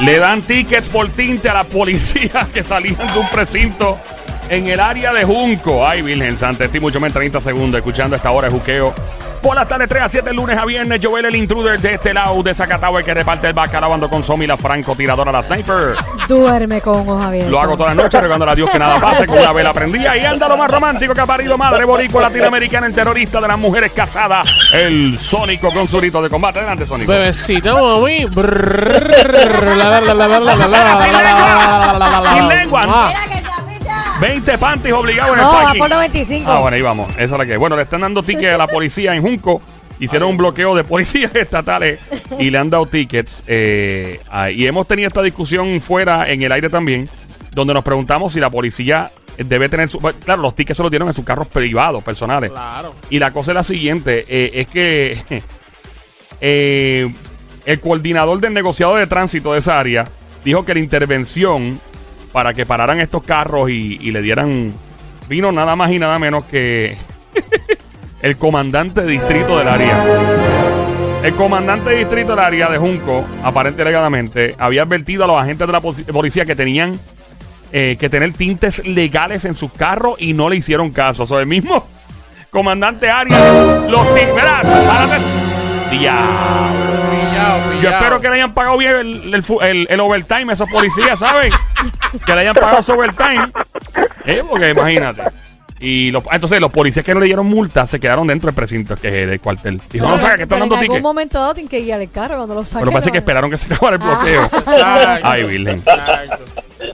Le dan tickets por tinte a la policía que salían de un precinto en el área de Junco. Ay, Virgen Santa, estoy mucho menos 30 segundos escuchando esta hora de juqueo. Por las tardes 3 a 7, lunes a viernes, Joel el intruder de este lado de Zacatau, el que reparte el bacalao ando con Somi, la francotiradora, la sniper. Duerme con ojos abiertos. Lo hago toda la noche, regándole a Dios que nada pase, con una vela prendida. Y anda lo más romántico que ha parido madre boricua latinoamericana, el terrorista de las mujeres casadas, el Sónico con su rito de combate. Adelante, Sónico. Bebecita, mami. Brrrr, la, la, la, la, la, la, la, la, la, la, la, Sin lengua. Ah. Mira que chapita. 20 panties obligados en el No, va parking. por 95. Ah, bueno, ahí vamos. Esa es la que. Bueno, le están dando tickets a la policía en Junco. Hicieron un bloqueo de policías estatales y le han dado tickets. eh, ah, y hemos tenido esta discusión fuera en el aire también, donde nos preguntamos si la policía debe tener su. bueno, Claro, los tickets se los dieron en sus carros privados, personales. Claro. Y la cosa es la siguiente: eh, es que eh, el coordinador del negociado de tránsito de esa área dijo que la intervención para que pararan estos carros y, le dieran vino nada más y nada menos que el comandante de distrito del área. El comandante de distrito del área de Junco, aparente alegadamente, había advertido a los agentes de la policía que tenían eh, que tener tintes legales en sus carros y no le hicieron caso. Sea, el mismo comandante área, los tintes. Mira, Yo espero que le hayan pagado bien el, el fu- el- el overtime a esos policías, ¿saben? que le hayan pagado su overtime. Eh, porque imagínate. Y los, entonces los policías que no le dieron multa se quedaron dentro del precinto que, del cuartel. Dijo, no, saca que están Pero dando en algún tickets. momento dado tienen que guiar el carro cuando lo saquen. Pero parece que ¿no? esperaron que se acabara el bloqueo. Exacto. Ay, Virgen.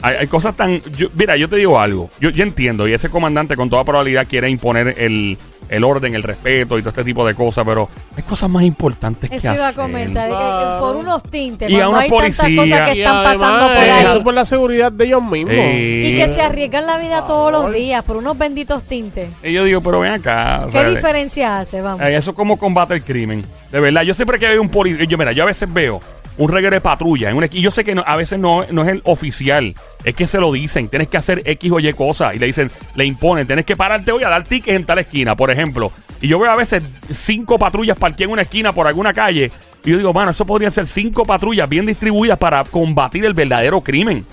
Hay, hay cosas tan. yo- mira, yo te digo algo. Yo, yo entiendo, y ese comandante con toda probabilidad quiere imponer el, el orden, el respeto y todo este tipo de cosas, pero hay cosas más importantes que Eso iba a hacer. comentar. eh. Por unos tintes. Y a cuando unos hay tantas policías. cosas que Y están además, pasando por eh, ahí. Eso es por la seguridad de ellos mismos. Eh, Y que se arriesgan la vida todos los días por unos benditos tintes. Y yo digo, pero ven acá. o ¿Qué sea, diferencia hace? Vamos. eh, eso es como combate el crimen. De verdad, yo siempre que veo un policía, yo mira, yo a veces veo un reguero de patrulla en una esquina. Yo sé que no- a veces no, no es el oficial, es que se lo dicen. Tienes que hacer X o Y cosas y le dicen, le imponen, tienes que pararte hoy a dar tickets en tal esquina, por ejemplo. Y yo veo a veces cinco patrullas parqueadas en una esquina por alguna calle. Y yo digo, mano, eso podrían ser cinco patrullas bien distribuidas para combatir el verdadero crimen.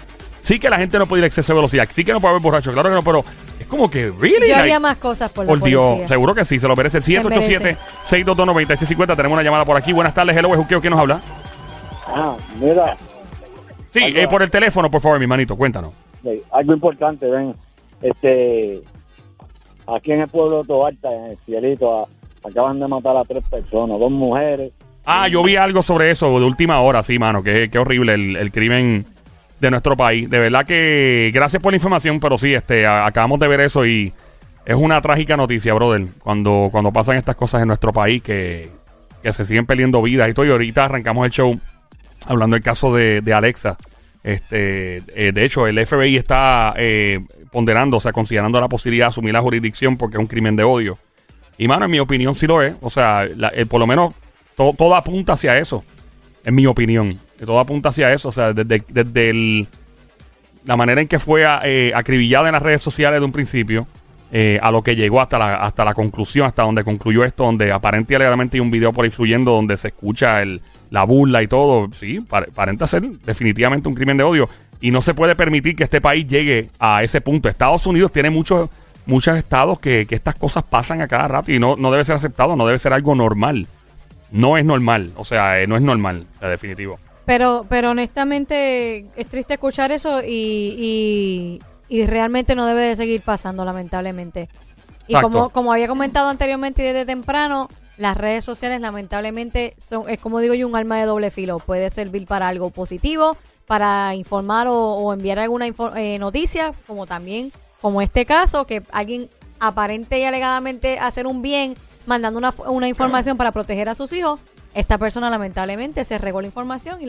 Sí que la gente no puede ir a exceso de velocidad, sí que no puede haber borracho, claro que no, pero es como que, really? Yo haría Like- más cosas por la por Dios, policía. seguro que sí, se lo merece. Se 787-622-9650. Tenemos una llamada por aquí. Buenas tardes, hello, Juqueo, ¿quién nos habla? Ah, mira, Sí, eh, por el teléfono, por favor, mi manito, cuéntanos. algo importante, ven, este, aquí en el pueblo de Toalta, en el cielito, a- acaban de matar a tres personas, dos mujeres. Ah, yo vi algo sobre eso de última hora, sí, mano, que, que horrible el, el crimen de nuestro país. De verdad que gracias por la información, pero sí, este, a- acabamos de ver eso y es una trágica noticia, brother, cuando, cuando pasan estas cosas en nuestro país que, que se siguen perdiendo vidas y todo. Y ahorita arrancamos el show hablando del caso de, Alexa. Este, eh, de hecho, el FBI está eh, ponderando, o sea, considerando la posibilidad de asumir la jurisdicción porque es un crimen de odio. Y, mano, en mi opinión sí lo es. O sea, eh, por lo menos to- todo apunta hacia eso. En mi opinión. Todo apunta hacia eso. O sea, desde, desde el- la manera en que fue acribillada en las redes sociales de un principio, a lo que llegó hasta la, hasta la conclusión, hasta donde concluyó esto, donde aparente y alegadamente hay un video por ahí fluyendo donde se escucha el, la burla y todo. Sí, pare- aparenta ser definitivamente un crimen de odio. Y no se puede permitir que este país llegue a ese punto. Estados Unidos tiene muchos muchos estados que, que estas cosas pasan a cada rato y no, no debe ser aceptado, no debe ser algo normal. No es normal, o sea, eh, no es normal, sea, definitivo. Pero, pero honestamente es triste escuchar eso y, y, y realmente no debe de seguir pasando, lamentablemente. Y Exacto. como, como había comentado anteriormente y desde temprano, las redes sociales lamentablemente son, es como digo yo, un arma de doble filo. Puede servir para algo positivo, para informar o, o enviar alguna eh, noticia, como también, como este caso, que alguien aparente y alegadamente hacer un bien, mandando una, una información para proteger a sus hijos, esta persona lamentablemente se regó la información y,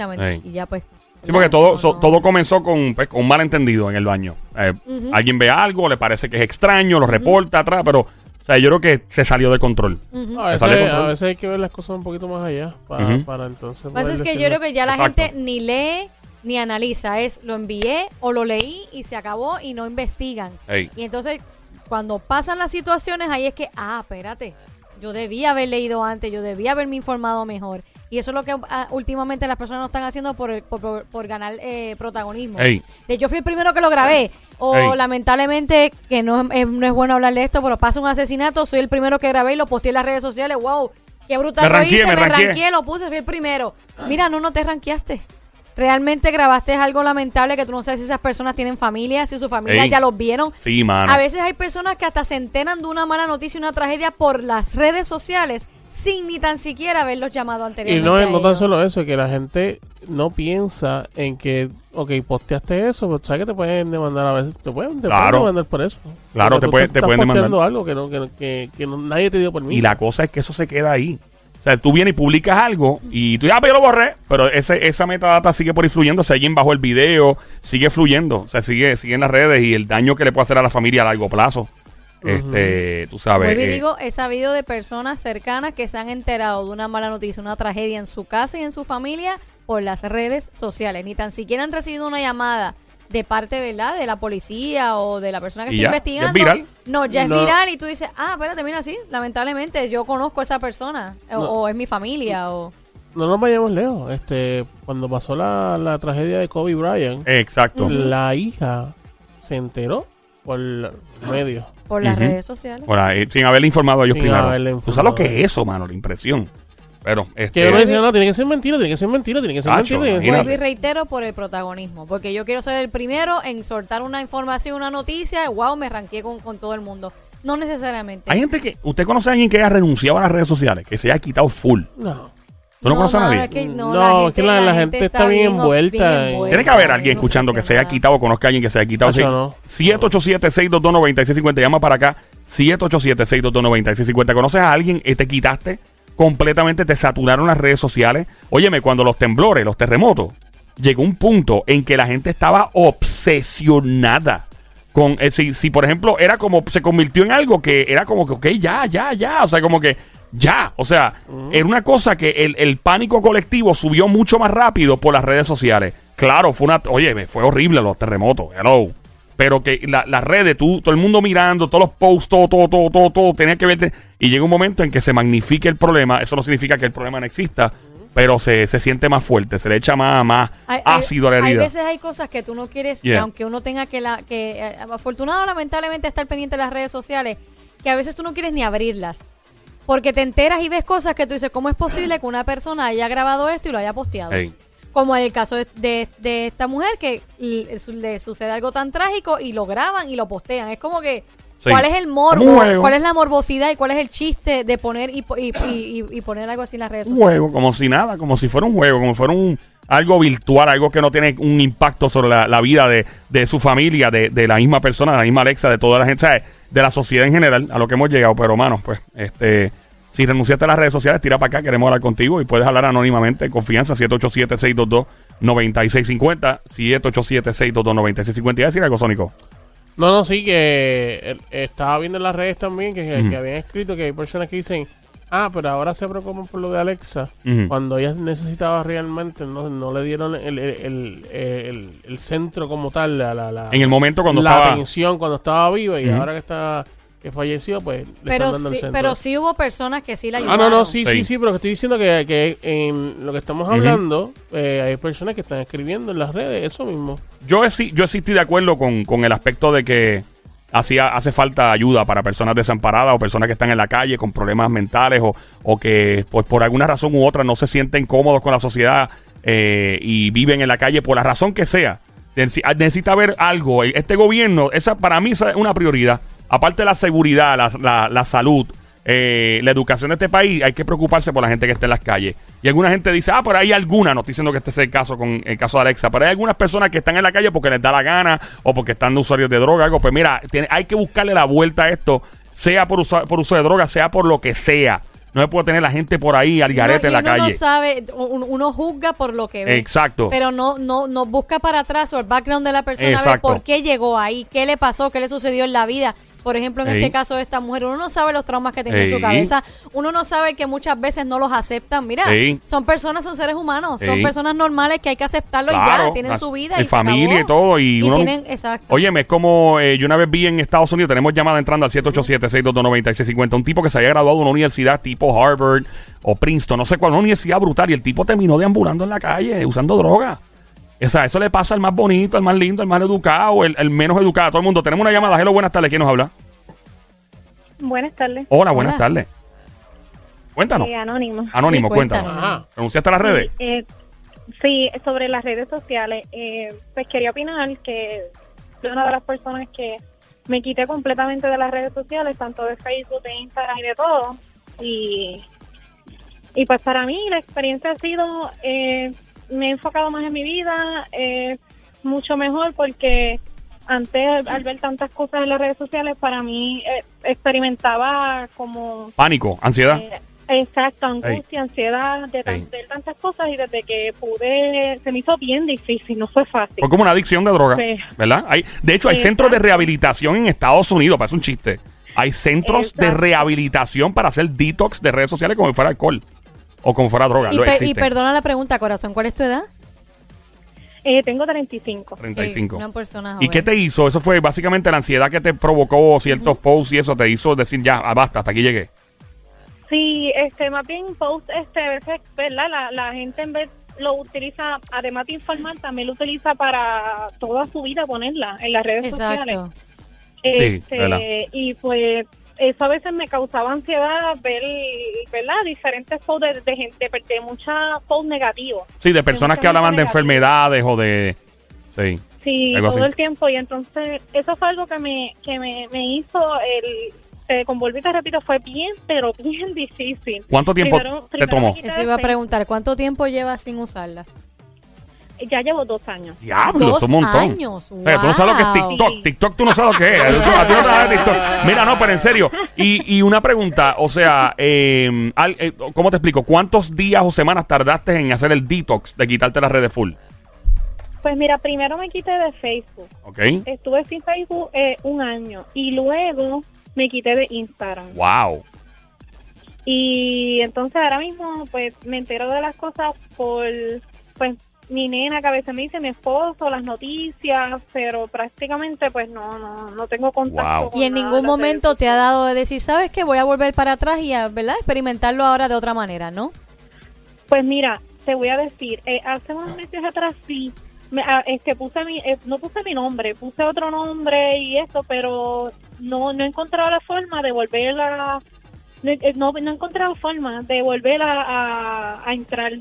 y ya pues... Sí, porque todo, no, so- no. todo comenzó con, pues, con un malentendido en el baño. Eh. Alguien ve algo, le parece que es extraño, lo reporta atrás, pero o sea, yo creo que se salió de control. A de veces, control. a veces hay que ver las cosas un poquito más allá para, para entonces. Lo que pasa es que yo creo que ya la Exacto. gente ni lee ni analiza. Es lo envié o lo leí y se acabó y no investigan. Ey. Y entonces, cuando pasan las situaciones, ahí es que, ah, espérate. Yo debía haber leído antes, yo debía haberme informado mejor. Y eso es lo que ah, últimamente las personas no están haciendo por, el- por, por- por ganar eh, protagonismo. Ey. De yo fui el primero que lo grabé. O Ey. lamentablemente, que no es, no es bueno hablar de esto, pero pasa un asesinato, soy el primero que grabé y lo posteé en las redes sociales. ¡Wow! ¡Qué brutal Me lo ranqueé, hice! me Me, ranqueé. ranqueé, lo puse, fui el primero. Mira, no, no te ranqueaste. Realmente grabaste algo lamentable que tú no sabes si esas personas tienen familia, si su familia Ey. ya los vieron. Sí, mano. A veces hay personas que hasta se enteran de una mala noticia y una tragedia por las redes sociales sin ni tan siquiera haberlos llamado Y anteriormente. no, a es- no tan solo eso, que la gente no piensa en que, ok, posteaste eso, pero sabes que te pueden demandar a veces, te pueden, te Claro. pueden demandar por eso. Claro, Porque te tú puede- te estás pueden demandar. algo que, no, que, no- que, que no- nadie te dio permiso. Y la cosa es que eso se queda ahí. O sea, tú vienes y publicas algo y tú ya, pero yo lo borré. Pero ese, esa metadata sigue por ahí fluyendo. Se alguien bajó el video, sigue fluyendo. O sea, sigue, sigue en las redes y el daño que le puede hacer a la familia a largo plazo. Este, tú sabes. Vuelvo y eh, digo, he sabido de personas cercanas que se han enterado de una mala noticia, una tragedia en su casa y en su familia por las redes sociales. Ni tan siquiera han recibido una llamada de parte, ¿verdad? De la policía o de la persona que Y está ya, investigando. ya es viral. No, ya es No. viral y tú dices, ah, espérate, mira, sí, lamentablemente yo conozco a esa persona o, No. o es mi familia o... No nos vayamos lejos. Este, cuando pasó la, la tragedia de Kobe Bryant, Exacto. la hija se enteró por medios. Por las redes sociales. Sin haberle informado a ellos Sin primero. Tú sabes lo que es eso, mano, la impresión. Pero, este. Que uno dice, no, tiene que ser mentira, tiene que ser mentira, tiene que ser Tacho, mentira. tiene que ser y reitero por el protagonismo, porque yo quiero ser el primero en soltar una información, una noticia, wow, me ranqué con, con todo el mundo. No necesariamente. Hay gente que. ¿Usted conoce a alguien que haya renunciado a las redes sociales? Que se haya quitado full. No. ¿Tú no, conoces a nadie? es que no, No, la es que la- la gente está bien envuelta en- Tiene que haber alguien escuchando que se haya quitado o conozca a alguien que se haya quitado. Tacho, no. 787-622-9650. Llama para acá. 787-622-9650. ¿Conoces a alguien y te quitaste completamente? Te saturaron las redes sociales. Óyeme, cuando los temblores, los terremotos, llegó un punto en que la gente estaba obsesionada. Con, eh, si, si, por ejemplo, era como, se convirtió en algo que era como que, ok, ya, ya, ya. O sea, como que ya. O sea, era una cosa que el, el pánico colectivo subió mucho más rápido por las redes sociales. Claro, fue una. Oye, fue horrible los terremotos. Hello. Pero que la- las redes, tú, todo el mundo mirando, todos los posts, todo, todo, todo, todo, todo, tenía que verte. Y llega un momento en que se magnifique el problema. Eso no significa que el problema no exista, pero se, se siente más fuerte, se le echa más, más Hay, hay- ácido a la hay herida. veces hay cosas que tú no quieres, que aunque uno tenga que, la, que eh, afortunado lamentablemente estar pendiente de las redes sociales, que a veces tú no quieres ni abrirlas. Porque te enteras y ves cosas que tú dices, ¿cómo es posible que una persona haya grabado esto y lo haya posteado? Ey. Como en el caso de, de- de esta mujer que le, su- le sucede algo tan trágico y lo graban y lo postean. Es como que, Sí. ¿cuál es el un morbo? ¿Cuál es la morbosidad y cuál es el chiste de poner y, po- y, y- y- y poner algo así en las redes un sociales? juego, como si nada, como si fuera un juego, como si fuera un algo virtual, algo que no tiene un impacto sobre la, la vida de, de su familia, de, de la misma persona, de la misma Alexa, de toda la gente, ¿sabes? de la sociedad en general, a lo que hemos llegado. Pero, mano, pues, este, si renunciaste a las redes sociales, tira para acá, queremos hablar contigo y puedes hablar anónimamente, en confianza, 787-622-9650, 787-622-9650. ¿Y decir algo, Sónico? No, no, sí, que eh, estaba viendo en las redes también que, que habían escrito que hay personas que dicen, ah, pero ahora se preocupan por lo de Alexa, cuando ella necesitaba realmente, no, no le dieron el, el, el- el- centro como tal, la, la, En el momento cuando la estaba... atención cuando estaba viva y ahora que está que falleció, pues le Pero están dando sí, el centro. pero sí hubo personas que sí la Ah, ayudaron. no, no, sí, Sí. sí, sí, pero que estoy diciendo que, que en lo que estamos hablando, eh, hay personas que están escribiendo en las redes eso mismo. Yo, yo sí estoy de acuerdo con, con el aspecto de que hacía, hace falta ayuda para personas desamparadas o personas que están en la calle con problemas mentales o, o que pues, por alguna razón u otra no se sienten cómodos con la sociedad eh, y viven en la calle por la razón que sea. Neci- Necesita haber algo. Este gobierno, esa para mí esa es una prioridad. Aparte de la seguridad, la, la- la salud, eh, la educación de este país, hay que preocuparse por la gente que está en las calles. Y alguna gente dice, ah, pero hay alguna, no estoy diciendo que este sea el caso con el caso de Alexa, pero hay algunas personas que están en la calle porque les da la gana o porque están de usuarios de droga, algo. Pues mira, tiene- hay que buscarle la vuelta a esto, sea por, usa- por uso de droga, sea por lo que sea. No se puede tener la gente por ahí al garete en la uno calle. no sabe, un- uno juzga por lo que ve. Exacto. Pero no, no, no busca para atrás o el background de la persona, a ver por qué llegó ahí, qué le pasó, qué le sucedió en la vida. Por ejemplo, en Ey. este caso de esta mujer, uno no sabe los traumas que tiene en su cabeza. Uno no sabe que muchas veces no los aceptan. Mira, Ey. son personas, son seres humanos. Son personas normales que hay que aceptarlo y Claro, ya. Tienen su vida. y familia y todo, y uno- tienen, exacto. Óyeme, es como eh, yo una vez vi en Estados Unidos, tenemos llamada entrando al 787-622-9650, un tipo que se había graduado de una universidad tipo Harvard o Princeton, no sé cuál, una universidad brutal, y el tipo terminó deambulando en la calle usando droga. O sea, eso le pasa al más bonito, al más lindo, al más educado, el, el menos educado, todo el mundo. Tenemos una llamada, hello, buenas tardes, ¿quién nos habla? Buenas tardes. Hola, buenas Hola. tardes. Cuéntanos. Eh, anónimo. Anónimo, Sí, cuéntanos. cuéntanos. Ajá. ¿Renunciaste a las redes? Eh, sí, sobre las redes sociales. Eh, pues quería opinar que soy una de las personas que me quité completamente de las redes sociales, tanto de Facebook, de Instagram y de todo. Y, y pues para mí la experiencia ha sido, eh, me he enfocado más en mi vida, eh, mucho mejor porque antes al ver tantas cosas en las redes sociales, para mí eh, experimentaba como Pánico, ansiedad. eh, exacto, angustia, ansiedad, de, tan- de tantas cosas y desde que pude, se me hizo bien difícil, no fue fácil. Fue como una adicción de droga, Sí. ¿verdad? Hay, de hecho, hay centros de rehabilitación en Estados Unidos, parece un chiste. Hay centros de rehabilitación para hacer detox de redes sociales como si fuera alcohol o como fuera droga. Y, Lo pe- y perdona la pregunta, corazón, ¿cuál es tu edad? Eh, tengo 35. 35. Eh, una persona ¿Y joven. qué te hizo? Eso fue básicamente la ansiedad que te provocó ciertos posts y eso te hizo decir ya, ah, basta, hasta aquí llegué. Sí, este, más bien post, este, a veces, ¿verdad? La, la gente en vez lo utiliza, además de informar, también lo utiliza para toda su vida ponerla en las redes sociales. Exacto. Este, ¿verdad? y pues eso a veces me causaba ansiedad ver, ¿verdad? Diferentes posts de, de gente, de muchas posts negativos. Sí, de personas que hablaban de enfermedades o de... Sí. Sí, todo así. el tiempo. Y entonces, eso fue algo que me, que me, me hizo el. Te convolví, te repito, fue bien, pero bien difícil. ¿Cuánto tiempo Primero- te primero tomó? Eso de iba a preguntar, ¿cuánto tiempo llevas sin usarla? Ya llevo dos años. Diablo, Dos es un montón. años, O sea, tú no sabes lo que es. TikTok. Sí. TikTok tú no sabes lo que es. Tú- a ti no da TikTok. Mira, no, pero en serio. Y, y una pregunta, o sea, eh, al- eh, ¿cómo te explico? ¿Cuántos días o semanas tardaste en hacer el detox de quitarte las redes full? Pues mira, primero me quité de Facebook. ¿Ok? Estuve sin Facebook eh, un año. Y luego me quité de Instagram. Wow. Y entonces ahora mismo, pues me entero de las cosas por, pues, mi nena que a veces me dice mi esposo, las noticias, pero prácticamente, pues, no, no, no tengo contacto. Wow. con Y en nada ningún momento te ha dado de decir, ¿sabes qué? Voy a volver para atrás y a, ¿verdad? Experimentarlo ahora de otra manera, ¿no? Pues mira, te voy a decir, eh, hace unos meses atrás sí, me, ah, este, puse mi, eh, no puse mi nombre, puse otro nombre y eso, pero no, no he encontrado la forma de volver a, no, eh, no, no he encontrado forma de volver a, a, a entrar.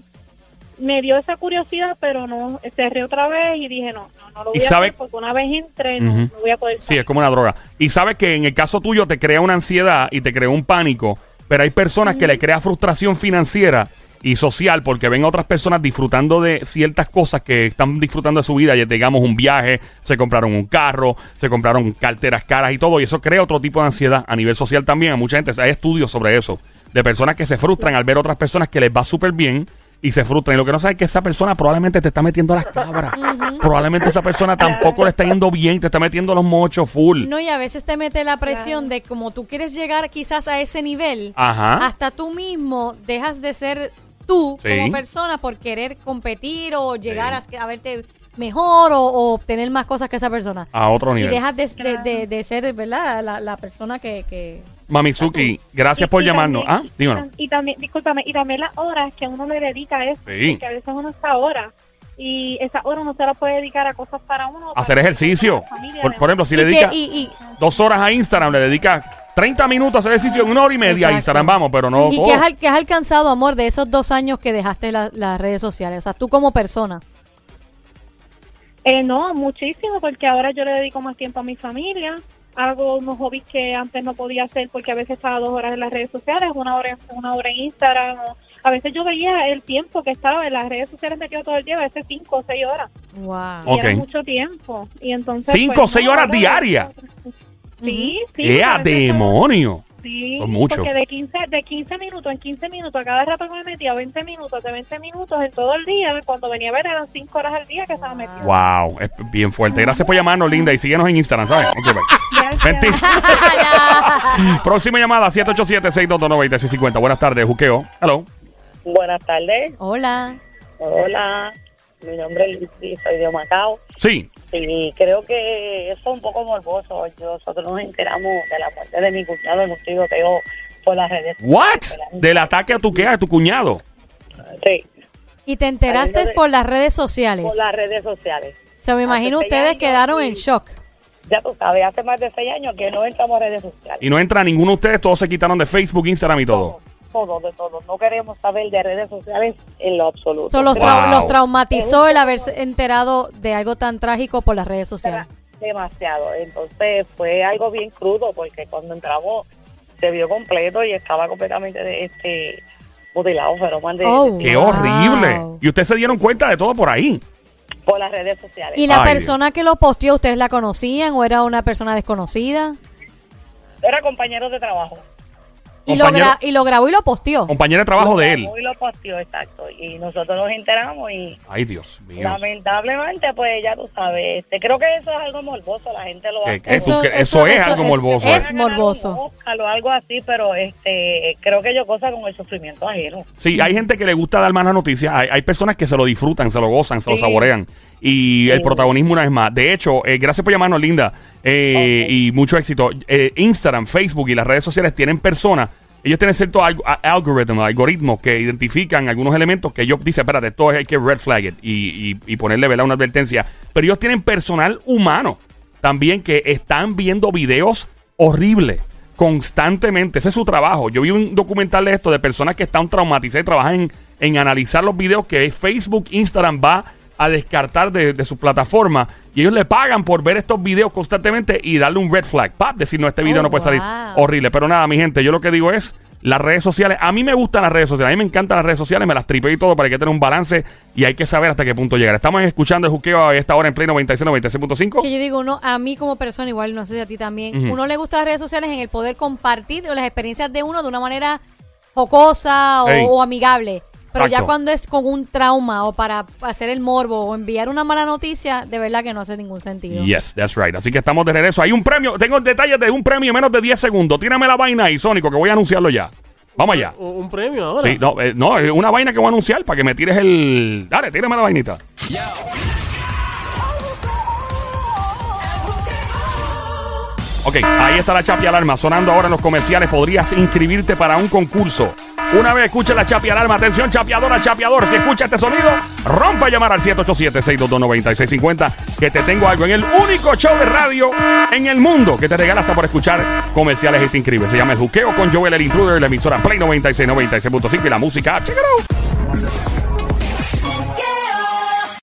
Me dio esa curiosidad, pero no, cerré otra vez y dije, no, no, no lo ¿Y voy a sabe- hacer porque una vez entré no, voy a poder Sí, es como una droga. Y sabes que en el caso tuyo te crea una ansiedad y te crea un pánico, pero hay personas que le crea frustración financiera y social porque ven a otras personas disfrutando de ciertas cosas que están disfrutando de su vida, ya digamos un viaje, se compraron un carro, se compraron carteras caras y todo, y eso crea otro tipo de ansiedad a nivel social también. A mucha gente hay estudios sobre eso, de personas que se frustran al ver otras personas que les va súper bien y se frustran. Y lo que no sabe es que esa persona probablemente te está metiendo las cabras. Probablemente esa persona tampoco le está yendo bien, te está metiendo los mochos full. No, y a veces te mete la presión de como tú quieres llegar quizás a ese nivel, Ajá. hasta tú mismo dejas de ser tú Sí. como persona por querer competir o llegar Sí. a, a verte mejor o, o obtener más cosas que esa persona. A otro Y nivel. dejas de, de- de- de ser, ¿verdad? La, la persona que, que... Mamizuki, gracias Y- por y llamarnos. Ah, también- dímelo. Y también, discúlpame, y también las horas que uno le dedica a eso, Sí. porque a veces uno está horas y esa hora no se la puede dedicar a cosas para uno. Hacer ejercicio. familia, Por, por ejemplo, si y le dedica y- y- dos horas a Instagram, le dedica 30 minutos a hacer ejercicio en una hora y media a. Instagram, vamos, pero no ¿Y qué has, al- qué has alcanzado, amor, de esos dos años que dejaste la- las redes sociales? O sea, tú como persona. Eh, no, muchísimo, porque ahora yo le dedico más tiempo a mi familia. Hago unos hobbies que antes no podía hacer porque a veces estaba dos horas en las redes sociales, una hora, en- una hora en Instagram. o- a veces yo veía el tiempo que estaba en las redes sociales metido todo el día, a veces cinco o seis horas. Wow. Y era Ok. mucho tiempo. Y entonces, ¿Cinco pues, o seis no, horas diarias? Sí, sí. ¡Eh, a a veces demonio! Sí, Son muchos. porque de 15, de 15 minutos en 15 minutos, a cada rato que me metía 20 minutos, de 20 minutos en todo el día, cuando venía a ver eran 5 horas al día que estaba metido. ¡Wow! Es bien fuerte. Gracias por llamarnos, linda. Y síguenos en Instagram, ¿sabes? Ok, bye. Vente. Próxima llamada, 787-622-9650. Buenas tardes, Juqueo. Hello. Buenas tardes. Hola. Hola. Mi nombre es Lucy, soy de Macao. Sí. Y creo que eso es un poco morboso. Nosotros nos enteramos de la muerte de mi cuñado en un tiroteo por las redes ¿What? Del ataque a tu qué, a tu cuñado. Sí, Y te enteraste de- por las redes sociales. por las redes sociales. Se me imagino ustedes años quedaron en shock. Ya tú sabes, hace más de seis años que no entramos a redes sociales. Y no entra ninguno de ustedes, todos se quitaron de Facebook, Instagram y todo. Todo, de todo. No queremos saber de redes sociales en lo absoluto. So, los, Wow. traumatizó el haberse enterado de algo tan trágico por las redes sociales. demasiado. Entonces fue algo bien crudo porque cuando entramos se vio completo y estaba completamente de este mutilado, pero de, Oh. ¡Qué Wow. horrible! Y ustedes se dieron cuenta de todo por ahí. por las redes sociales. ¿Y la Ay, persona que lo posteó, ustedes la conocían o era una persona desconocida? Era compañero de trabajo. Y lo, gra- y lo grabó y lo posteó. Compañero de trabajo Lo de él. Y lo posteó, exacto. Y nosotros nos enteramos y Ay, Dios mío. lamentablemente, pues ya tú sabes, este, creo que eso es algo morboso, la gente lo ¿Qué- hace. Eso- eso es algo morboso, Es, eh. morboso. O algo así, pero este, creo que yo cosa con el sufrimiento ajeno. Sí, hay gente que le gusta dar malas noticias. Hay, hay personas que se lo disfrutan, se lo gozan, se lo saborean. Y el protagonismo una vez más. De hecho, eh, gracias por llamarnos, Linda. eh. Y mucho éxito. Eh, Instagram, Facebook y las redes sociales tienen personas. Ellos tienen ciertos alg- algoritmos, algoritmos que identifican algunos elementos que ellos dicen, espérate, esto hay que red flag it y, y- y ponerle ¿verdad? una advertencia. Pero ellos tienen personal humano también que están viendo videos horribles constantemente. Ese es su trabajo. Yo vi un documental de esto de personas que están traumatizadas y trabajan en, en analizar los videos que Facebook, Instagram va a descartar de, de su plataforma. Y ellos le pagan por ver estos videos constantemente y darle un red flag. Pap, decir, no, este video Oh, no puede salir horrible. Pero nada, mi gente, yo lo que digo es. Las redes sociales, a mí me gustan las redes sociales, a mí me encantan las redes sociales, me las tripeo y todo para que tener un balance y hay que saber hasta qué punto llegar. Estamos escuchando el juqueo a esta hora en Play 96, 96.5. Que yo digo, uno, a mí como persona, igual no sé si a ti también, uno le gusta las redes sociales en el poder compartir las experiencias de uno de una manera jocosa o, o amigable. Pero ya cuando es con un trauma o para hacer el morbo o enviar una mala noticia, de verdad que no hace ningún sentido. Yes, that's right. Así que estamos de regreso. Hay un premio, tengo detalles de un premio en menos de 10 segundos. Tírame la vaina ahí, Sónico, que voy a anunciarlo ya. Vamos allá. Un, un premio ahora. Sí, no, eh, no, una vaina que voy a anunciar para que me tires el. Dale, tírame la vainita. Ok, ahí está la Chapi Alarma sonando ahora en los comerciales. Podrías inscribirte para un concurso. Una vez escucha la Chapi Alarma, atención, chapeadora, chapeador. Si escucha este sonido, rompa a llamar al 787-622-9650. Que te tengo algo en el único show de radio en el mundo que te regala hasta por escuchar comerciales y te inscribe. Se llama El Juqueo con Joel el Intruder, la emisora Play 96, 96.5 y la música. Check it out.